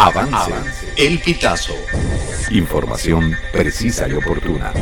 Avance. El Pitazo. Información precisa y oportuna.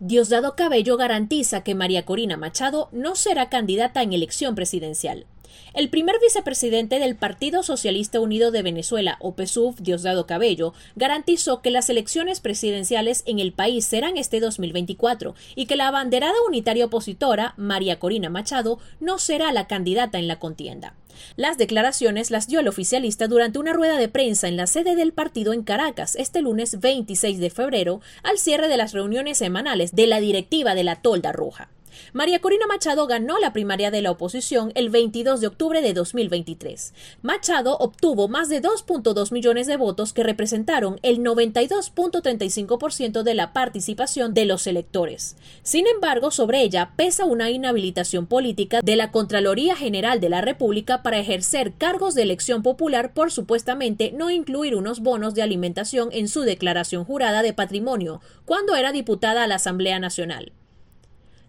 Diosdado Cabello garantiza que María Corina Machado no será candidata en elección presidencial. El primer vicepresidente del Partido Socialista Unido de Venezuela, o Diosdado Cabello, garantizó que las elecciones presidenciales en el país serán este 2024 y que la abanderada unitaria opositora, María Corina Machado, no será la candidata en la contienda. Las declaraciones las dio el oficialista durante una rueda de prensa en la sede del partido en Caracas este lunes 26 de febrero, al cierre de las reuniones semanales de la directiva de la Tolda Roja. María Corina Machado ganó la primaria de la oposición el 22 de octubre de 2023. Machado obtuvo más de 2.2 millones de votos que representaron el 92.35% de la participación de los electores. Sin embargo, sobre ella pesa una inhabilitación política de la Contraloría General de la República para ejercer cargos de elección popular por supuestamente no incluir unos bonos de alimentación en su declaración jurada de patrimonio cuando era diputada a la Asamblea Nacional.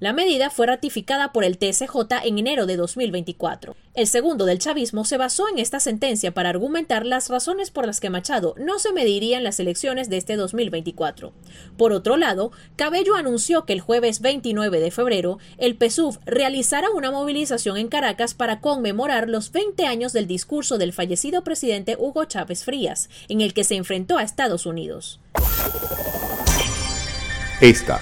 La medida fue ratificada por el TSJ en enero de 2024. El segundo del chavismo se basó en esta sentencia para argumentar las razones por las que Machado no se mediría en las elecciones de este 2024. Por otro lado, Cabello anunció que el jueves 29 de febrero el PSUV realizará una movilización en Caracas para conmemorar los 20 años del discurso del fallecido presidente Hugo Chávez Frías, en el que se enfrentó a Estados Unidos. Esta